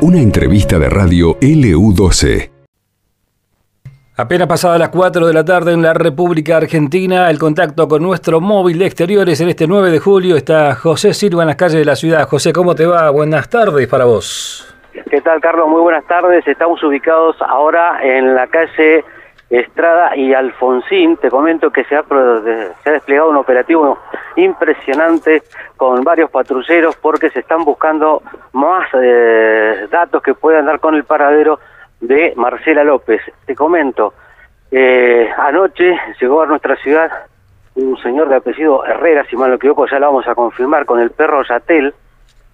Una entrevista de radio LU12. Apenas pasada las 4 de la tarde en la República Argentina, el contacto con nuestro móvil de exteriores en este 9 de julio está José Silva en las calles de la ciudad. José, ¿cómo te va? Buenas tardes para vos. ¿Qué tal, Carlos? Muy buenas tardes. Estamos ubicados ahora en la calle Estrada y Alfonsín. Te comento que se ha, se ha desplegado un operativo impresionante con varios patrulleros porque se están buscando más eh, datos que puedan dar con el paradero de Marcela López. Te comento, eh, anoche llegó a nuestra ciudad un señor de apellido Herrera, si mal no equivoco, ya lo vamos a confirmar, con el perro Yatel,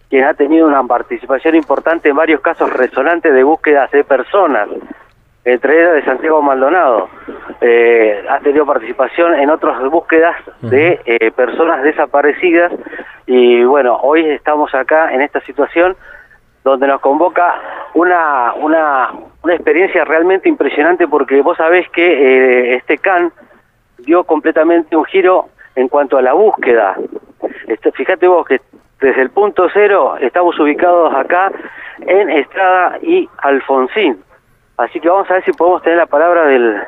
quien ha tenido una participación importante en varios casos resonantes de búsquedas de personas ellas de Santiago Maldonado. Eh, ha tenido participación en otras búsquedas de eh, personas desaparecidas y bueno, hoy estamos acá en esta situación donde nos convoca una, una, una experiencia realmente impresionante porque vos sabés que eh, este CAN dio completamente un giro en cuanto a la búsqueda. Este, fíjate vos que desde el punto cero estamos ubicados acá en Estrada y Alfonsín. Así que vamos a ver si podemos tener la palabra del,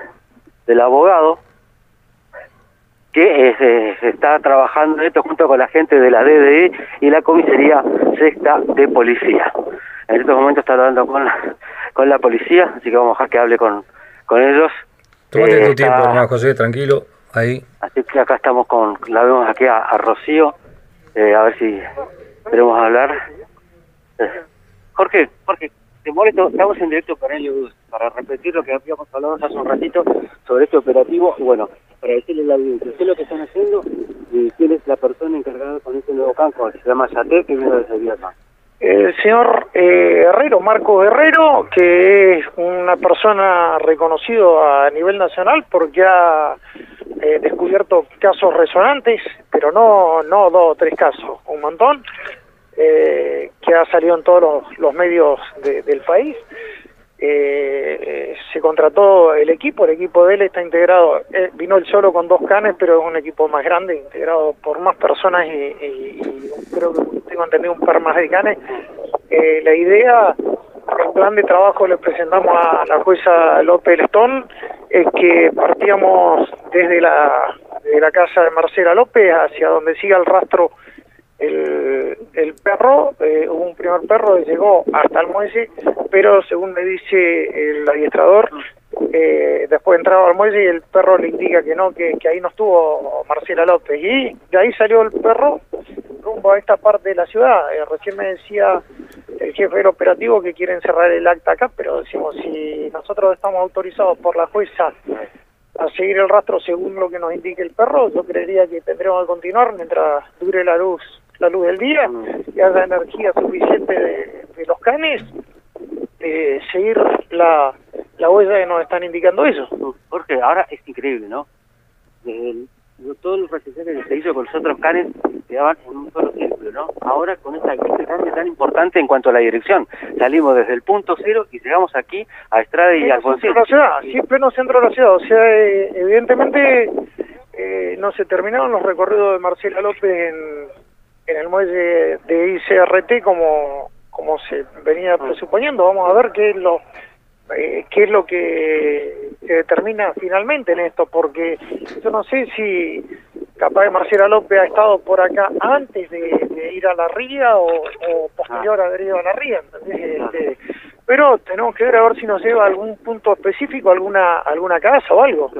del abogado que eh, está trabajando en esto junto con la gente de la DDE y la comisaría sexta de policía. En estos momentos está hablando con la, con la policía, así que vamos a dejar que hable con, con ellos. Tómate tu tiempo, hermano José, tranquilo, ahí. Así que acá estamos con, la vemos aquí a, Rocío, eh, a ver si queremos hablar. Eh, Jorge, Jorge, te molesto, estamos en directo con ellos para repetir lo que habíamos hablado hace un ratito sobre este operativo y bueno, para decirle la audiencia qué es lo que están haciendo y quién es la persona encargada con este nuevo campo que se llama Yate, que viene desde Vietnam. El señor eh, Herrero, Marco Herrero, que es una persona reconocido a nivel nacional porque ha eh, descubierto casos resonantes, pero no, no dos o tres casos, un montón eh, que ha salido en todos los, medios del país. Eh, se contrató el equipo, el equipo de él está integrado, eh, vino él solo con dos canes, pero es un equipo más grande, integrado por más personas y, creo que tengo entendido un par más de canes. Eh, la idea, el plan de trabajo le presentamos a la jueza López Lestón, es que partíamos desde la, la casa de Marcela López hacia donde siga el rastro el, perro, eh, un primer perro que llegó hasta el muelle, pero según me dice el adiestrador, eh, después entraba al muelle y el perro le indica que no, que, ahí no estuvo Marcela López. Y de ahí salió el perro rumbo a esta parte de la ciudad. Eh, recién me decía el jefe del operativo que quieren cerrar el acta acá, pero decimos, si nosotros estamos autorizados por la jueza a seguir el rastro según lo que nos indique el perro, yo creería que tendremos que continuar mientras dure la luz la luz del día y haya energía suficiente de, los canes, eh, seguir la, la huella que nos están indicando eso. Jorge, ahora es increíble, ¿no? El, todos los recepciones que se hizo con los otros canes quedaban en un solo círculo, ¿no? Ahora con esta, este cambio tan importante en cuanto a la dirección, salimos desde el punto cero y llegamos aquí a Estrada y Alfonsín. sí, pleno centro de la ciudad, o sea, eh, evidentemente eh, no se terminaron los recorridos de Marcela López en, en el muelle de ICRT como, como se venía ah. presuponiendo. Vamos a ver qué es lo eh, qué es lo que se determina finalmente en esto, porque yo no sé si capaz Marcela López ha estado por acá antes de, ir a la ría o, posterior a haber ido a la ría, este, pero tenemos que ver a ver si nos lleva a algún punto específico, alguna alguna casa o algo.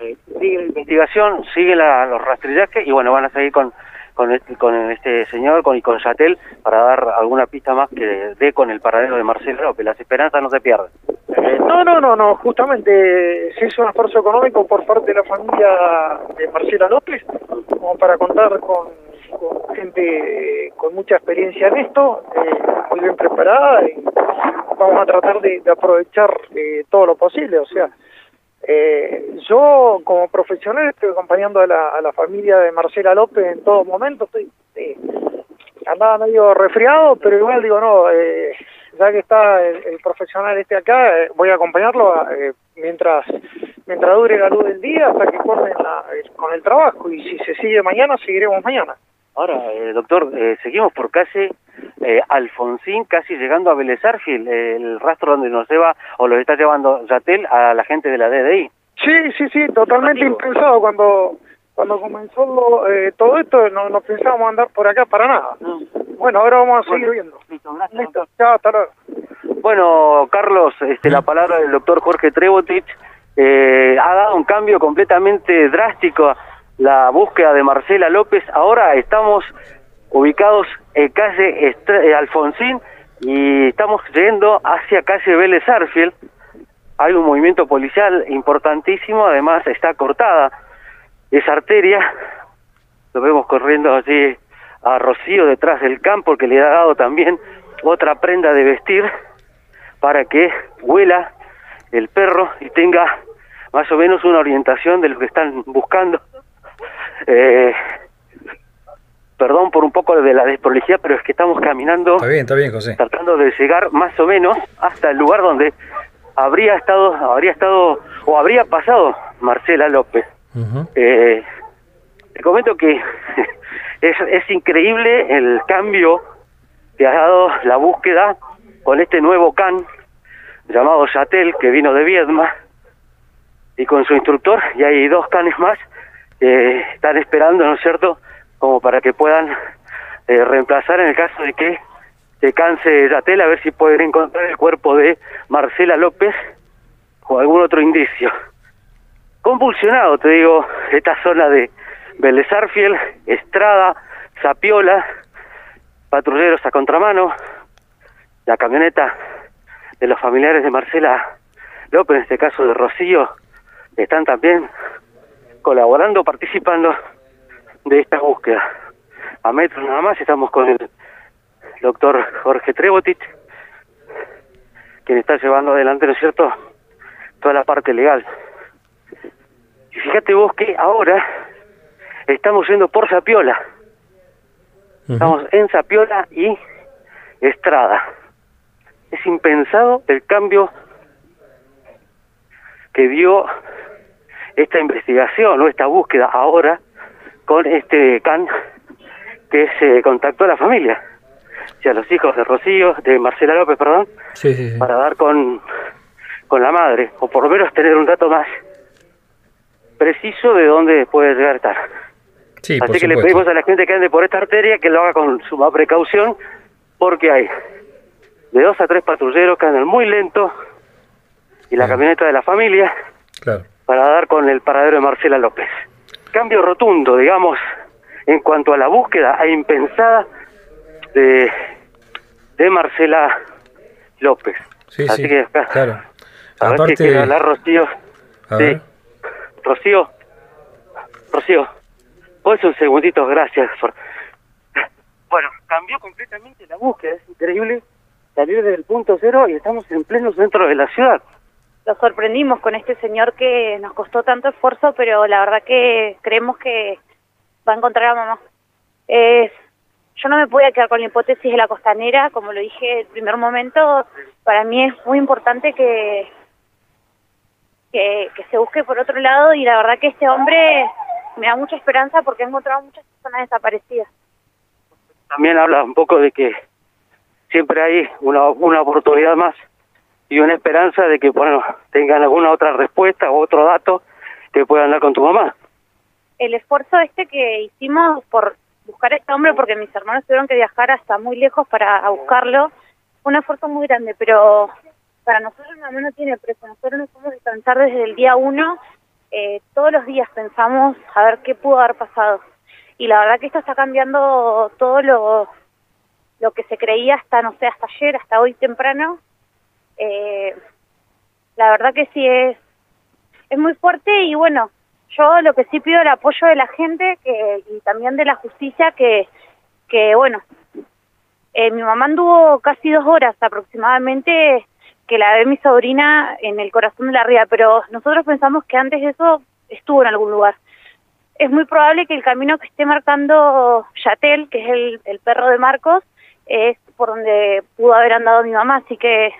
Eh, sigue la investigación, sigue la, los rastrillajes y bueno, van a seguir con con este, con este señor, con, y con Chatel, para dar alguna pista más que dé con el paradero de Marcelo López. Las esperanzas no se pierden. No, no, no, no. Justamente se hizo un esfuerzo económico por parte de la familia de Marcela López, como para contar con, gente con mucha experiencia en esto, eh, muy bien preparada, y vamos a tratar de, aprovechar eh, todo lo posible. O sea, eh, yo como profesional estoy acompañando a la, la familia de Marcela López en todo momento, estoy eh, andaba medio resfriado, pero igual digo, no, eh, ya que está el, profesional este acá, eh, voy a acompañarlo eh, mientras mientras dure la luz del día hasta que corten con el trabajo y si se sigue mañana, seguiremos mañana. Ahora, doctor, seguimos por calle eh, Alfonsín, casi llegando a Vélez el rastro donde nos lleva o lo está llevando Yatel a la gente de la DDI. Sí, sí, sí, totalmente impensado cuando cuando comenzó eh, todo esto no, no pensábamos andar por acá para nada. Bueno, ahora vamos a seguir viendo. Listo, Listo, chao, hasta luego. Bueno, Carlos, este, la palabra del doctor Jorge Trebotich eh, ha dado un cambio completamente drástico la búsqueda de Marcela López. Ahora estamos ubicados en calle eh, Alfonsín y estamos yendo hacia calle Vélez Arfield. Hay un movimiento policial importantísimo, además está cortada esa arteria. Lo vemos corriendo allí a Rocío detrás del campo que le ha dado también otra prenda de vestir para que huela el perro y tenga más o menos una orientación de lo que están buscando. Eh, perdón por un poco de la desprolijidad, pero es que estamos caminando, está bien, está bien, José. tratando de llegar más o menos hasta el lugar donde habría estado, habría estado o habría pasado Marcela López. eh, te comento que es, es increíble el cambio que ha dado la búsqueda con este nuevo can llamado Chatel que vino de Viedma y con su instructor y hay dos canes más que están esperando, ¿no es cierto?, como para que puedan eh, reemplazar en el caso de que se canse Yatel a ver si pueden encontrar el cuerpo de Marcela López o algún otro indicio. Convulsionado, te digo, esta zona de Belezarfiel, Estrada, Zapiola, patrulleros a contramano, la camioneta de los familiares de Marcela López, en este caso de Rocío, están también colaborando, participando de esta búsqueda. A metros nada más estamos con el doctor Jorge Trebotich, quien está llevando adelante, ¿no es cierto?, toda la parte legal. Y fíjate vos que ahora estamos yendo por Zapiola. Estamos en Zapiola y Estrada. Es impensado el cambio que dio esta investigación o esta búsqueda ahora con este can que se contactó a la familia, o sea, los hijos de Rocío, de Marcela López, perdón, para dar con, con la madre, o por lo menos tener un dato más preciso de dónde puede llegar a estar. Así que le pedimos a la gente que ande por esta arteria que lo haga con suma precaución, porque hay de dos a tres patrulleros que andan muy lento y la camioneta de la familia para dar con el paradero de Marcela López. Cambio rotundo, digamos, en cuanto a la búsqueda a impensada de, de Marcela López. Así que acá, claro. A ver si quiere hablar Rocío. sí. Rocío. Rocío. Pues un segundito, gracias. Bueno, cambió completamente la búsqueda, es increíble salir del punto cero y estamos en pleno centro de la ciudad. Lo sorprendimos con este señor que nos costó tanto esfuerzo, pero la verdad que creemos que va a encontrar a mamá. Es, yo no me podía quedar con la hipótesis de la costanera, como lo dije el primer momento, para mí es muy importante que, que, que se busque por otro lado y la verdad que este hombre me da mucha esperanza porque ha encontrado muchas personas desaparecidas. También habla un poco de que siempre hay una, una oportunidad más y una esperanza de que bueno tengan alguna otra respuesta o otro dato que puedan dar con tu mamá. El esfuerzo este que hicimos por buscar a este hombre, porque mis hermanos tuvieron que viajar hasta muy lejos para buscarlo, fue un esfuerzo muy grande, pero para nosotros mamá no tiene precio. Nosotros nos podemos descansar desde el día uno. Eh, todos los días pensamos a ver qué pudo haber pasado. Y la verdad que esto está cambiando todo lo, lo que se creía hasta, no sé, hasta ayer, hasta hoy temprano. Eh, la verdad que sí es, es muy fuerte y bueno, yo lo que sí pido el apoyo de la gente que, y también de la justicia que, que bueno, eh, mi mamá anduvo casi dos horas aproximadamente que la ve mi sobrina en el corazón de la ría, pero nosotros pensamos que antes de eso estuvo en algún lugar. Es muy probable que el camino que esté marcando Yatel, que es el, el perro de Marcos, es por donde pudo haber andado mi mamá, así que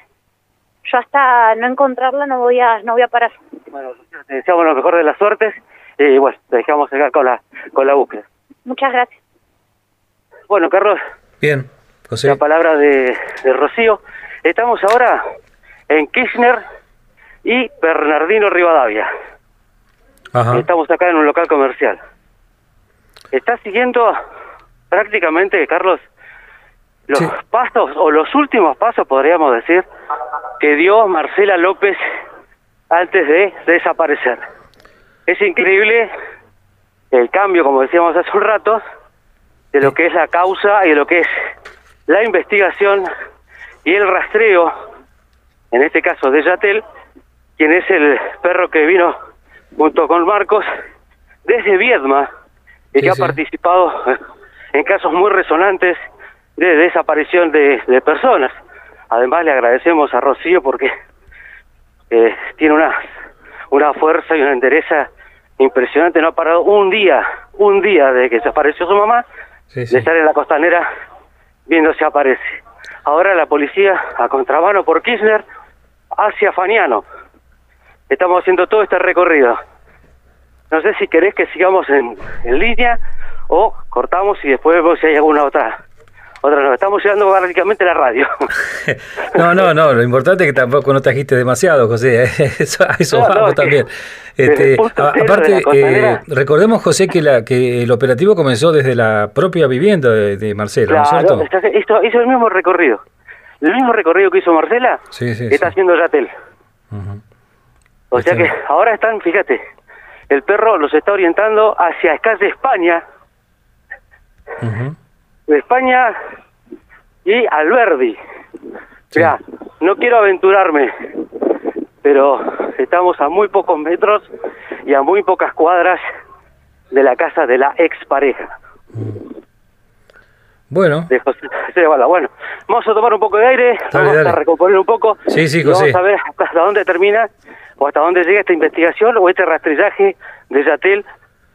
yo hasta no encontrarla no voy a no voy a parar. Bueno, te deseamos lo mejor de las suertes y bueno, te dejamos acá con la, con la búsqueda. Muchas gracias. Bueno, Carlos. Bien. la palabra de, Rocío. Estamos ahora en Kirchner y Bernardino Rivadavia. Estamos acá en un local comercial. Está siguiendo prácticamente, Carlos, los pasos o los últimos pasos, podríamos decir, que dio Marcela López antes de desaparecer. Es increíble el cambio, como decíamos hace un rato, de lo que es la causa y de lo que es la investigación y el rastreo, en este caso de Yatel, quien es el perro que vino junto con Marcos desde Viedma y que ha participado en casos muy resonantes de desaparición de, personas. Además le agradecemos a Rocío porque eh, tiene una, una fuerza y una entereza impresionante, no ha parado un día, un día de que desapareció su mamá, de estar en la costanera viendo si aparece. Ahora la policía a contramano por Kirchner hacia Faniano. Estamos haciendo todo este recorrido. No sé si querés que sigamos en, en línea o cortamos y después vemos si hay alguna otra otra no, estamos llegando prácticamente a la radio. no, no, no, lo importante es que tampoco no trajiste demasiado, José, eso, a eso vamos también. Este, aparte, eh, recordemos, José, que, la, que el operativo comenzó desde la propia vivienda de, Marcela, ¿no es cierto? Hizo, hizo el mismo recorrido. El mismo recorrido que hizo Marcela está haciendo Yatel. O sea que ahora están, fíjate, el perro los está orientando hacia de España. De España y Alberdi. sea, no quiero aventurarme, pero estamos a muy pocos metros y a muy pocas cuadras de la casa de la expareja. Bueno. Bueno, vamos a tomar un poco de aire, vamos a recomponer un poco. Sí, sí, Vamos a ver hasta dónde termina o hasta dónde llega esta investigación o este rastrillaje de Yatel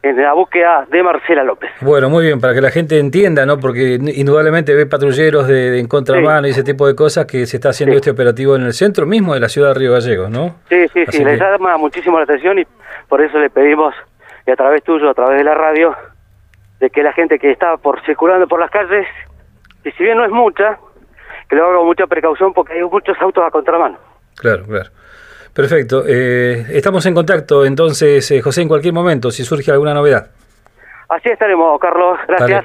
en la búsqueda de Marcela López. Bueno, muy bien, para que la gente entienda, ¿no? Porque indudablemente ve patrulleros de, en contramano y ese tipo de cosas que se está haciendo este operativo en el centro mismo de la ciudad de Río Gallegos, ¿no? Sí, sí, sí, les llama muchísimo la atención y por eso le pedimos, y a través tuyo, a través de la radio, de que la gente que está por circulando por las calles, y si bien no es mucha, que lo haga con mucha precaución porque hay muchos autos a contramano. Claro, claro. Perfecto. Eh, estamos en contacto entonces, eh, José, en cualquier momento, si surge alguna novedad. Así estaremos, Carlos. Gracias.